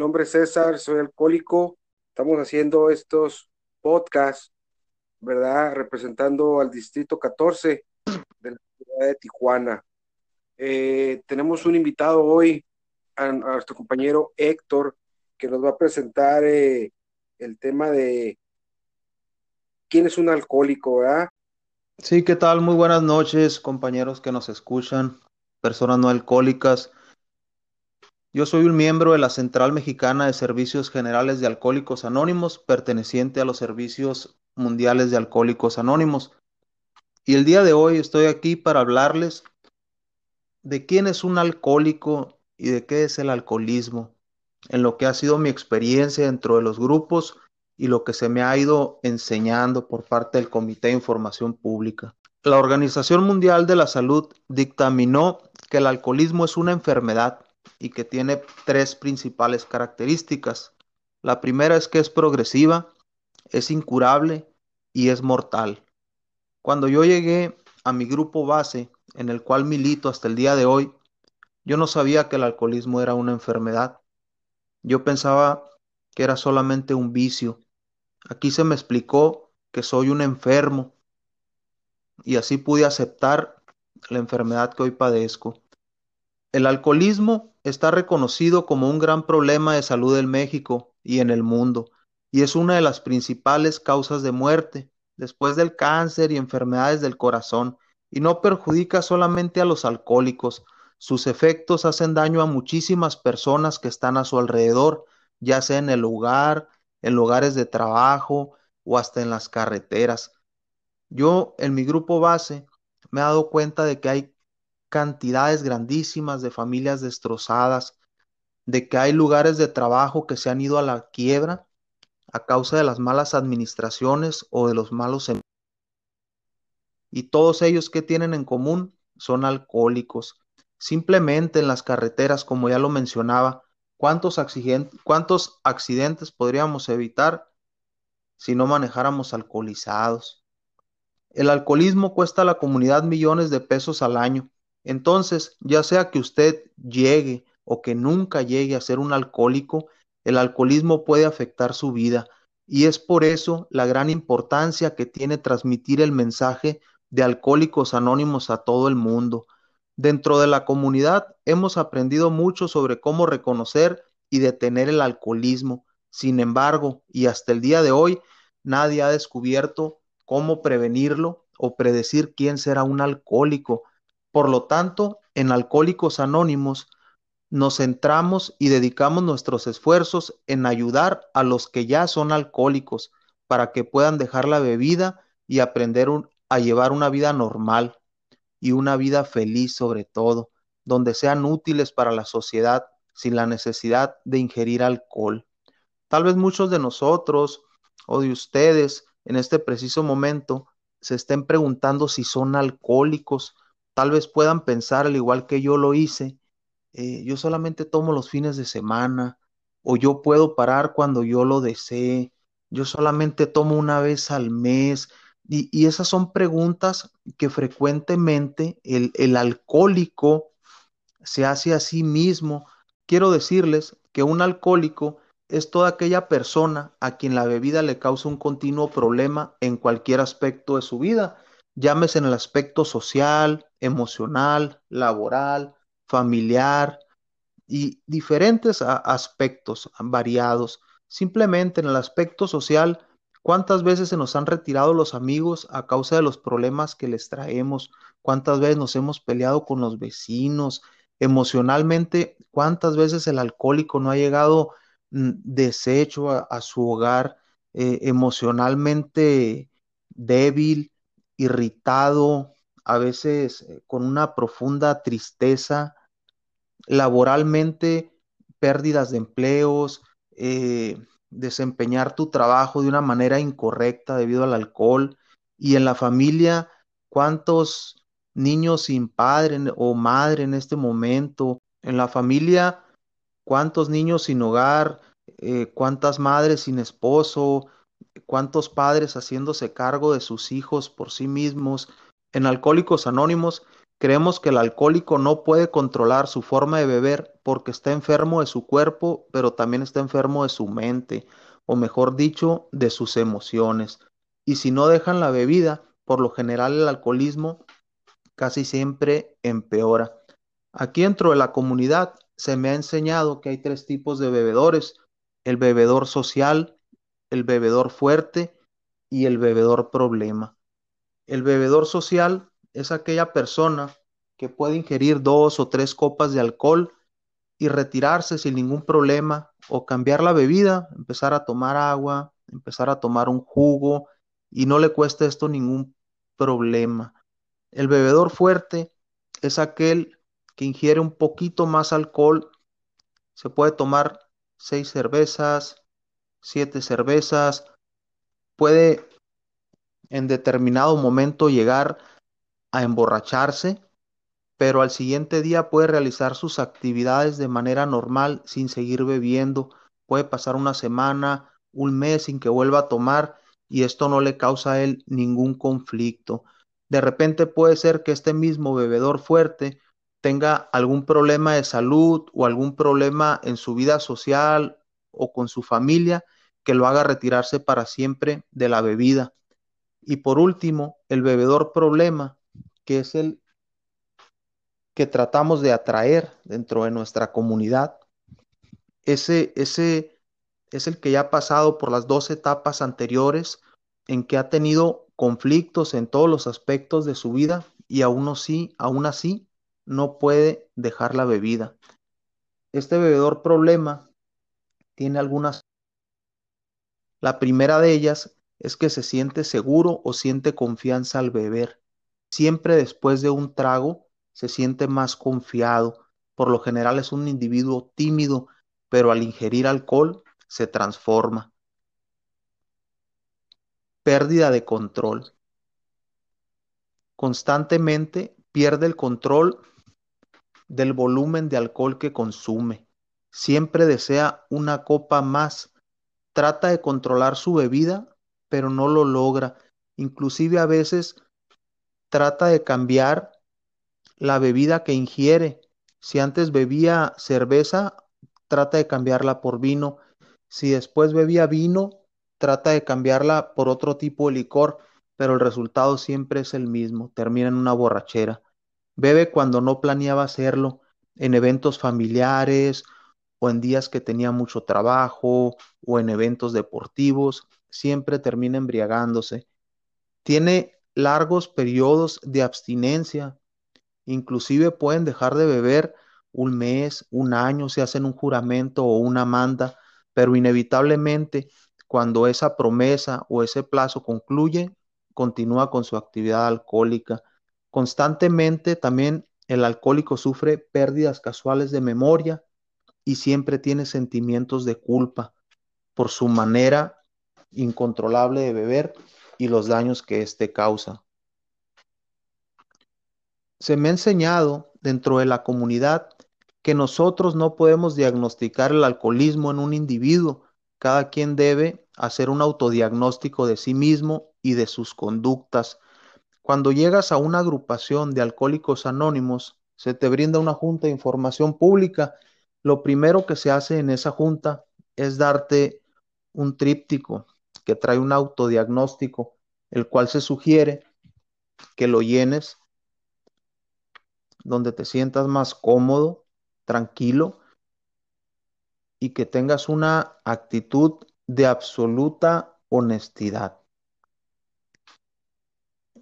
nombre es César, soy alcohólico. Estamos haciendo estos podcasts, ¿verdad? Representando al distrito 14 de la ciudad de Tijuana. Eh, tenemos un invitado hoy, a, nuestro compañero Héctor, que nos va a presentar eh, el tema de quién es un alcohólico, ¿verdad? Sí, ¿qué tal? Muy buenas noches, compañeros que nos escuchan, personas no alcohólicas. Yo soy un miembro de la Central Mexicana de Servicios Generales de Alcohólicos Anónimos, perteneciente a los Servicios Mundiales de Alcohólicos Anónimos. Y el día de hoy estoy aquí para hablarles de quién es un alcohólico y de qué es el alcoholismo, en lo que ha sido mi experiencia dentro de los grupos y lo que se me ha ido enseñando por parte del Comité de Información Pública. La Organización Mundial de la Salud dictaminó que el alcoholismo es una enfermedad y que tiene tres principales características. La primera es que es progresiva, es incurable y es mortal. Cuando yo llegué a mi grupo base, en el cual milito hasta el día de hoy, yo no sabía que el alcoholismo era una enfermedad. Yo pensaba que era solamente un vicio Aquí se me explicó que soy un enfermo y así pude aceptar la enfermedad que hoy padezco. El alcoholismo está reconocido como un gran problema de salud en México y en el mundo y es una de las principales causas de muerte después del cáncer y enfermedades del corazón y no perjudica solamente a los alcohólicos, sus efectos hacen daño a muchísimas personas que están a su alrededor, ya sea en el lugar, en lugares de trabajo o hasta en las carreteras. Yo en mi grupo base me he dado cuenta de que hay cantidades grandísimas de familias destrozadas, de que hay lugares de trabajo que se han ido a la quiebra a causa de las malas administraciones o de los malos em-, y todos ellos que tienen en común son alcohólicos. Simplemente en las carreteras, como ya lo mencionaba, ¿Cuántos, ¿Cuántos accidentes podríamos evitar si no manejáramos alcoholizados? El alcoholismo cuesta a la comunidad millones de pesos al año. Entonces, ya sea que usted llegue o que nunca llegue a ser un alcohólico, el alcoholismo puede afectar su vida. Y es por eso la gran importancia que tiene transmitir el mensaje de Alcohólicos Anónimos a todo el mundo. Dentro de la comunidad hemos aprendido mucho sobre cómo reconocer y detener el alcoholismo. Sin embargo, y hasta el día de hoy, nadie ha descubierto cómo prevenirlo o predecir quién será un alcohólico. Por lo tanto, en Alcohólicos Anónimos nos centramos y dedicamos nuestros esfuerzos en ayudar a los que ya son alcohólicos para que puedan dejar la bebida y aprender a llevar una vida normal y una vida feliz sobre todo, donde sean útiles para la sociedad sin la necesidad de ingerir alcohol. Tal vez muchos de nosotros o de ustedes en este preciso momento se estén preguntando si son alcohólicos, tal vez puedan pensar al igual que yo lo hice, eh, yo solamente tomo los fines de semana o yo puedo parar cuando yo lo desee, yo solamente tomo una vez al mes, y, esas son preguntas que frecuentemente el, el alcohólico se hace a sí mismo. Quiero decirles que un alcohólico es toda aquella persona a quien la bebida le causa un continuo problema en cualquier aspecto de su vida, llámese en el aspecto social, emocional, laboral, familiar y diferentes aspectos variados. Simplemente en el aspecto social ¿Cuántas veces se nos han retirado los amigos a causa de los problemas que les traemos? ¿Cuántas veces nos hemos peleado con los vecinos? Emocionalmente, ¿cuántas veces el alcohólico no ha llegado mm, deshecho a, su hogar, eh, emocionalmente débil, irritado, a veces eh, con una profunda tristeza, laboralmente pérdidas de empleos, eh, desempeñar tu trabajo de una manera incorrecta debido al alcohol y en la familia, cuántos niños sin padre o madre en este momento, en la familia, cuántos niños sin hogar, eh, cuántas madres sin esposo, cuántos padres haciéndose cargo de sus hijos por sí mismos. En Alcohólicos Anónimos Creemos que el alcohólico no puede controlar su forma de beber porque está enfermo de su cuerpo, pero también está enfermo de su mente, o mejor dicho, de sus emociones. Y si no dejan la bebida, por lo general el alcoholismo casi siempre empeora. Aquí dentro de la comunidad se me ha enseñado que hay tres tipos de bebedores, el bebedor social, el bebedor fuerte y el bebedor problema. El bebedor social es aquella persona que puede ingerir dos o tres copas de alcohol y retirarse sin ningún problema o cambiar la bebida, empezar a tomar agua, empezar a tomar un jugo y no le cuesta esto ningún problema. El bebedor fuerte es aquel que ingiere un poquito más alcohol. Se puede tomar seis cervezas, siete cervezas, puede en determinado momento llegar a emborracharse, pero al siguiente día puede realizar sus actividades de manera normal sin seguir bebiendo. Puede pasar una semana, un mes sin que vuelva a tomar y esto no le causa a él ningún conflicto. De repente puede ser que este mismo bebedor fuerte tenga algún problema de salud o algún problema en su vida social o con su familia que lo haga retirarse para siempre de la bebida. Y por último, el bebedor problema que es el que tratamos de atraer dentro de nuestra comunidad. Ese, ese es el que ya ha pasado por las dos etapas anteriores en que ha tenido conflictos en todos los aspectos de su vida y aún así, aún así no puede dejar la bebida. Este bebedor problema tiene algunas. La primera de ellas es que se siente seguro o siente confianza al beber siempre después de un trago se siente más confiado. Por lo general es un individuo tímido, pero al ingerir alcohol se transforma. Pérdida de control. Constantemente pierde el control del volumen de alcohol que consume. Siempre desea una copa más. Trata de controlar su bebida, pero no lo logra. Inclusive a veces trata de cambiar la bebida que ingiere. Si antes bebía cerveza, trata de cambiarla por vino. Si después bebía vino, trata de cambiarla por otro tipo de licor, pero el resultado siempre es el mismo, termina en una borrachera. Bebe cuando no planeaba hacerlo, en eventos familiares o en días que tenía mucho trabajo o en eventos deportivos, siempre termina embriagándose. Tiene largos periodos de abstinencia. Inclusive pueden dejar de beber un mes, un año, se hacen un juramento o una manda, pero inevitablemente cuando esa promesa o ese plazo concluye, continúa con su actividad alcohólica. Constantemente también el alcohólico sufre pérdidas casuales de memoria y siempre tiene sentimientos de culpa por su manera incontrolable de beber y los daños que éste causa. Se me ha enseñado dentro de la comunidad que nosotros no podemos diagnosticar el alcoholismo en un individuo. Cada quien debe hacer un autodiagnóstico de sí mismo y de sus conductas. Cuando llegas a una agrupación de alcohólicos anónimos, se te brinda una junta de información pública. Lo primero que se hace en esa junta es darte un tríptico que trae un autodiagnóstico, el cual se sugiere que lo llenes donde te sientas más cómodo, tranquilo y que tengas una actitud de absoluta honestidad.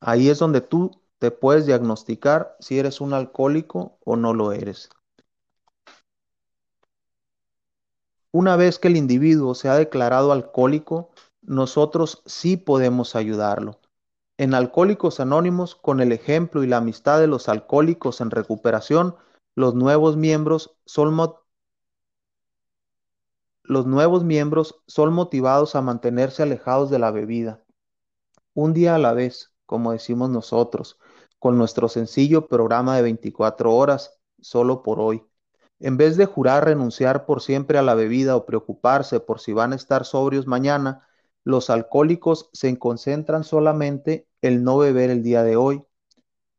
Ahí es donde tú te puedes diagnosticar si eres un alcohólico o no lo eres. Una vez que el individuo se ha declarado alcohólico, nosotros sí podemos ayudarlo. En Alcohólicos Anónimos, con el ejemplo y la amistad de los alcohólicos en recuperación, los nuevos miembros son, los nuevos miembros son motivados a mantenerse alejados de la bebida. Un día a la vez, como decimos nosotros, con nuestro sencillo programa de 24 horas, solo por hoy. En vez de jurar renunciar por siempre a la bebida o preocuparse por si van a estar sobrios mañana, los alcohólicos se concentran solamente en no beber el día de hoy.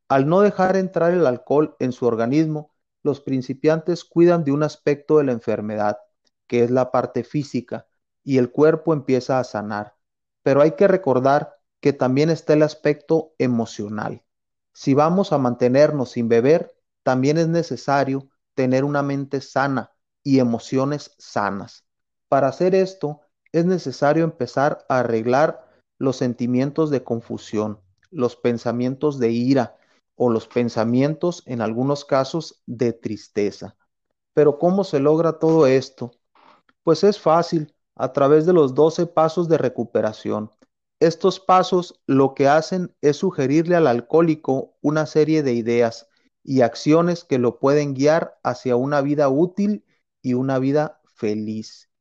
Al no dejar entrar el alcohol en su organismo, los principiantes cuidan de un aspecto de la enfermedad, que es la parte física, y el cuerpo empieza a sanar. Pero hay que recordar que también está el aspecto emocional. Si vamos a mantenernos sin beber, también es necesario tener una mente sana y emociones sanas. Para hacer esto, es necesario empezar a arreglar los sentimientos de confusión, los pensamientos de ira o los pensamientos, en algunos casos, de tristeza. Pero ¿cómo se logra todo esto? Pues es fácil, a través de los 12 pasos de recuperación. Estos pasos lo que hacen es sugerirle al alcohólico una serie de ideas y acciones que lo pueden guiar hacia una vida útil y una vida feliz.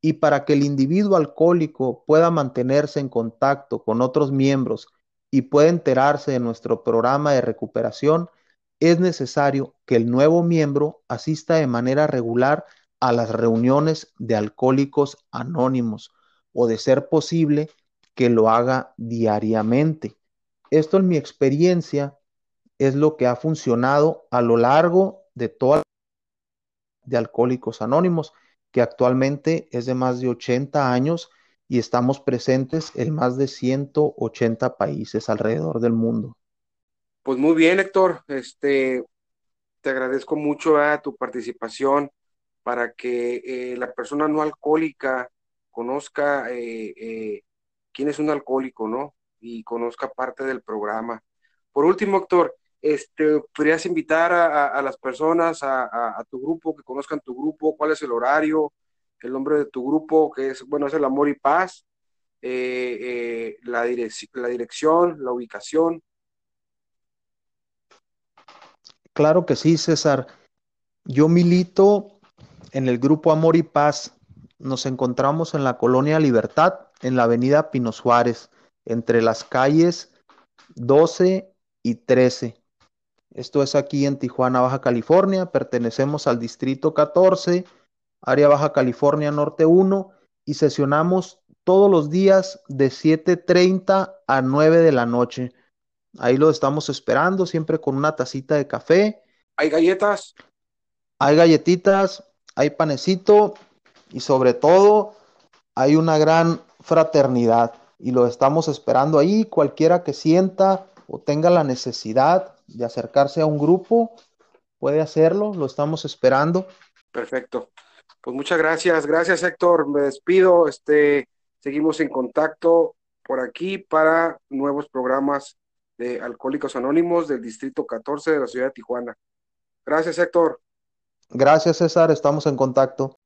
Y para que el individuo alcohólico pueda mantenerse en contacto con otros miembros y pueda enterarse de nuestro programa de recuperación, es necesario que el nuevo miembro asista de manera regular a las reuniones de alcohólicos anónimos o de ser posible que lo haga diariamente. Esto en mi experiencia es lo que ha funcionado a lo largo de toda de Alcohólicos Anónimos, que actualmente es de más de 80 años y estamos presentes en más de 180 países alrededor del mundo. Pues muy bien, Héctor. Este, te agradezco mucho a tu participación para que eh, la persona no alcohólica conozca eh, eh, quién es un alcohólico, ¿no? Y conozca parte del programa. Por último, Héctor, este, podrías invitar a, las personas, a, tu grupo, que conozcan tu grupo, cuál es el horario, el nombre de tu grupo, que es, bueno, es el Amor y Paz, la, la dirección, la ubicación. Claro que sí, César. Yo milito en el grupo Amor y Paz. Nos encontramos en la colonia Libertad, en la avenida Pino Suárez, entre las calles 12 y 13. Esto es aquí en Tijuana, Baja California. Pertenecemos al distrito 14, área Baja California Norte 1 y sesionamos todos los días de 7.30 a 9 de la noche. Ahí lo estamos esperando, siempre con una tacita de café. ¿Hay galletas? Hay galletitas, hay panecito y sobre todo hay una gran fraternidad y lo estamos esperando ahí. Cualquiera que sienta o tenga la necesidad de acercarse a un grupo, puede hacerlo, lo estamos esperando. Perfecto. Pues muchas gracias, gracias Héctor, me despido, este, seguimos en contacto por aquí para nuevos programas de Alcohólicos Anónimos del Distrito 14 de la ciudad de Tijuana. Gracias Héctor. Gracias, César. Estamos en contacto.